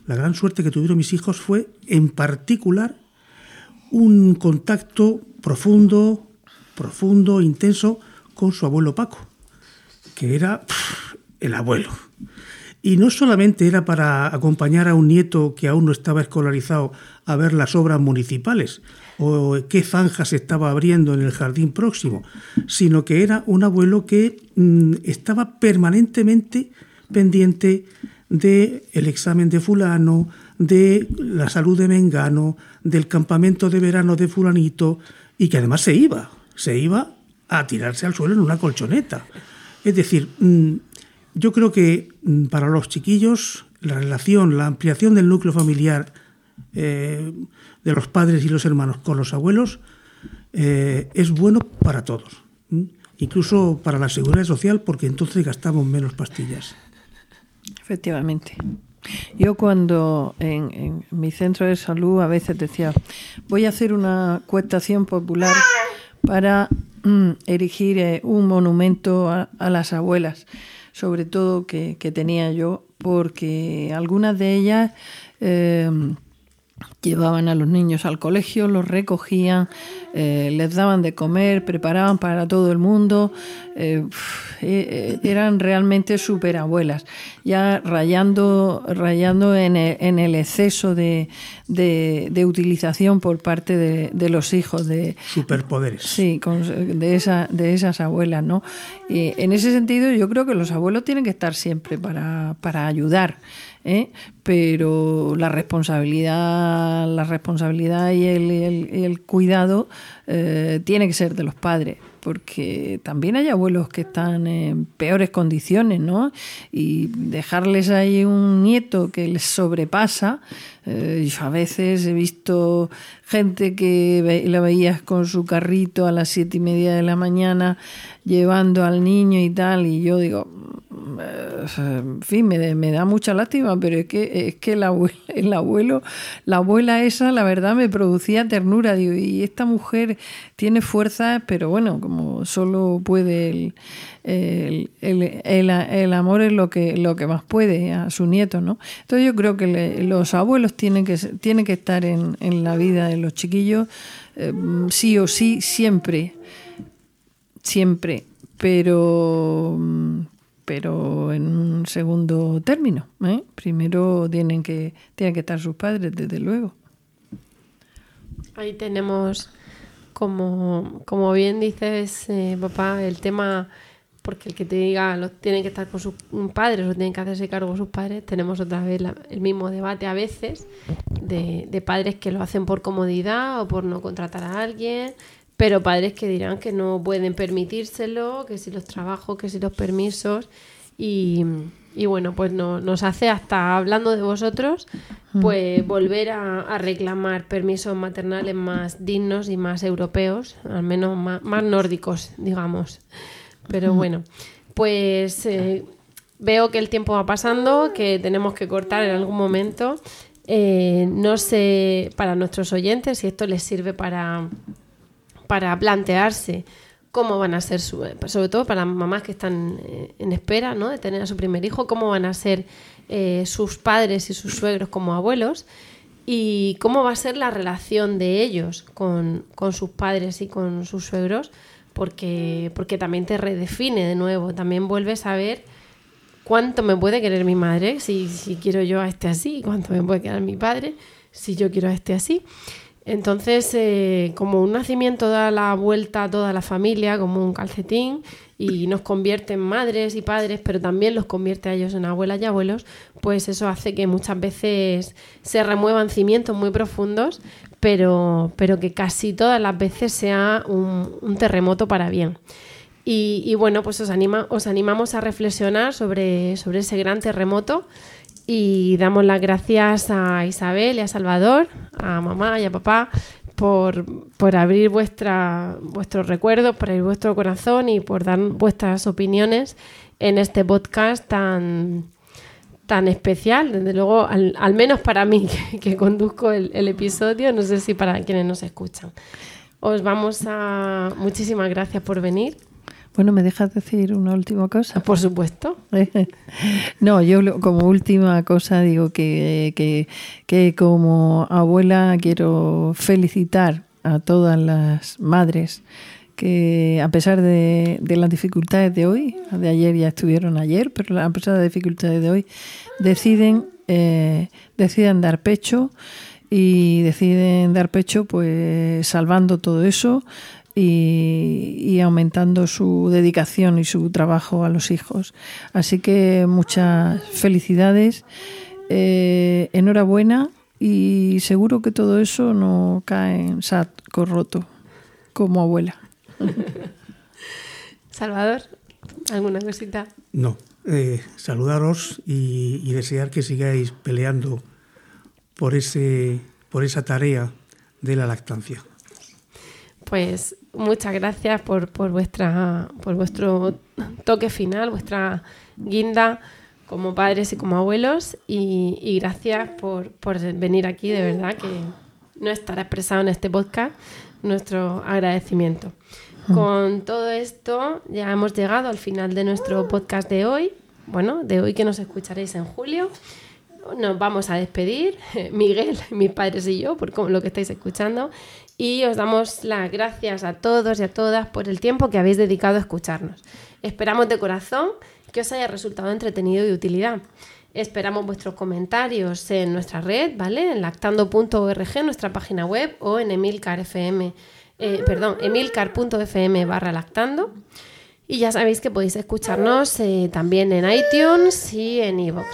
la gran suerte que tuvieron mis hijos fue, en particular, un contacto profundo, profundo, intenso con su abuelo Paco, que era el abuelo. Y no solamente era para acompañar a un nieto que aún no estaba escolarizado a ver las obras municipales o qué zanjas se estaba abriendo en el jardín próximo, sino que era un abuelo que mm, estaba permanentemente pendiente del el examen de fulano, de la salud de Mengano, del campamento de verano de fulanito, y que además se iba. se iba a tirarse al suelo en una colchoneta. Es decir, mm, yo creo que mm, para los chiquillos la relación, la ampliación del núcleo familiar eh, de los padres y los hermanos con los abuelos eh, es bueno para todos, incluso para la seguridad social, porque entonces gastamos menos pastillas. Efectivamente. Yo cuando en, mi centro de salud a veces decía, voy a hacer una cuestación popular para mm, erigir eh, un monumento a, las abuelas, sobre todo que, que, tenía yo, porque algunas de ellas... Eh, llevaban a los niños al colegio, los recogían, eh, les daban de comer, preparaban para todo el mundo, eh, eh, eran realmente superabuelas, ya rayando, rayando en, el, en el exceso de, de, de, utilización por parte de, de, los hijos de superpoderes. Sí, con, de, esa, de esas abuelas, ¿no? Y en ese sentido yo creo que los abuelos tienen que estar siempre para, para ayudar. ¿Eh? pero la responsabilidad, la responsabilidad y el, cuidado eh, tiene que ser de los padres porque también hay abuelos que están en peores condiciones, ¿no? Y dejarles ahí un nieto que les sobrepasa. Eh, yo a veces he visto gente que ve, la veías con su carrito a las siete y media de la mañana llevando al niño y tal, y yo digo, en fin, me, da mucha lástima, pero es que, es que el, abuelo, el abuelo, la abuela esa, la verdad me producía ternura. Digo, y esta mujer tiene fuerza, pero bueno, como solo puede el, el, el amor es lo que, lo que más puede a su nieto, ¿no? Entonces yo creo que le, los abuelos tienen que, tienen que estar en, en la vida de los chiquillos, eh, sí o sí, siempre, siempre, pero pero en un segundo término. ¿eh? Primero tienen que, tienen que estar sus padres, desde luego. Ahí tenemos, como, como bien dices, eh, papá, el tema, porque el que te diga, los tienen que estar con sus padres o tienen que hacerse cargo sus padres, tenemos otra vez la, el mismo debate a veces de, de padres que lo hacen por comodidad o por no contratar a alguien, pero padres que dirán que no pueden permitírselo, que si los trabajos, que si los permisos y, y bueno, pues no, nos hace hasta hablando de vosotros, pues volver a, a, reclamar permisos maternales más dignos y más europeos, al menos más, más nórdicos, digamos. Pero bueno, pues eh, veo que el tiempo va pasando, que tenemos que cortar en algún momento. Eh, no sé para nuestros oyentes si esto les sirve para para plantearse cómo van a ser, su, sobre todo para mamás que están eh, en espera ¿no? de tener a su primer hijo, cómo van a ser eh, sus padres y sus suegros como abuelos y cómo va a ser la relación de ellos con, con sus padres y con sus suegros, porque, porque también te redefine de nuevo, también vuelves a ver cuánto me puede querer mi madre si, si quiero yo a este así, cuánto me puede querer mi padre si yo quiero a este así. Entonces, eh, como un nacimiento da la vuelta a toda la familia, como un calcetín, y nos convierte en madres y padres, pero también los convierte a ellos en abuelas y abuelos, pues eso hace que muchas veces se remuevan cimientos muy profundos, pero, pero que casi todas las veces sea un, un terremoto para bien. Y, y, bueno, pues os, anima, os animamos a reflexionar sobre, sobre ese gran terremoto y damos las gracias a Isabel y a Salvador, a mamá y a papá, por, por abrir vuestra, vuestros recuerdos, por abrir vuestro corazón y por dar vuestras opiniones en este podcast tan, tan especial, desde luego, al, menos para mí que, que conduzco el, el, episodio, no sé si para quienes nos escuchan. Os vamos a... Muchísimas gracias por venir. Bueno, ¿me dejas decir una última cosa? Por supuesto. no, yo como última cosa digo que, que, que, como abuela quiero felicitar a todas las madres que a pesar de, de las dificultades de hoy, de ayer ya estuvieron ayer, pero a pesar de las dificultades de hoy, deciden, eh, deciden dar pecho y deciden dar pecho pues salvando todo eso, y, y, aumentando su dedicación y su trabajo a los hijos. Así que muchas felicidades, eh, enhorabuena y seguro que todo eso no cae en saco roto como abuela. Salvador, ¿alguna cosita? No, eh, saludaros y, y desear que sigáis peleando por, ese, por esa tarea de la lactancia. Pues muchas gracias por, por, vuestra, por vuestro toque final, vuestra guinda como padres y como abuelos y, y gracias por, por venir aquí, de verdad que no estará expresado en este podcast nuestro agradecimiento. Con todo esto ya hemos llegado al final de nuestro podcast de hoy, bueno, de hoy que nos escucharéis en julio. Nos vamos a despedir, Miguel, mis padres y yo, por lo que estáis escuchando, y os damos las gracias a todos y a todas por el tiempo que habéis dedicado a escucharnos. Esperamos de corazón que os haya resultado entretenido y utilidad. Esperamos vuestros comentarios en nuestra red, ¿vale? En lactando.org, nuestra página web, o en Emilcar FM, eh, perdón, emilcar.fm barra lactando. Y ya sabéis que podéis escucharnos eh, también en iTunes y en iVoox.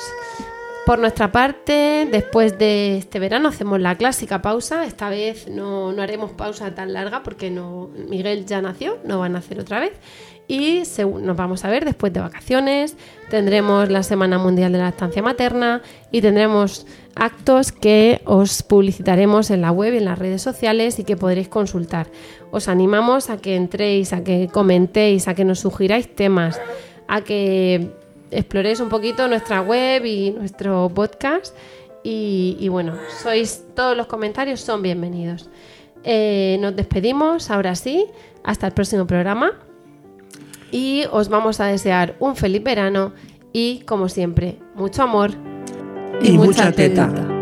Por nuestra parte, después de este verano hacemos la clásica pausa. Esta vez no, no haremos pausa tan larga porque Miguel ya nació, no van a hacer otra vez. Y nos vamos a ver después de vacaciones, tendremos la Semana Mundial de la Lactancia Materna y tendremos actos que os publicitaremos en la web y en las redes sociales y que podréis consultar. Os animamos a que entréis, a que comentéis, a que nos sugiráis temas, a que exploréis un poquito nuestra web y nuestro podcast. Y, y bueno, sois todos los comentarios son bienvenidos. Eh, nos despedimos, ahora sí, hasta el próximo programa. Y os vamos a desear un feliz verano y, como siempre, mucho amor Y mucha teta.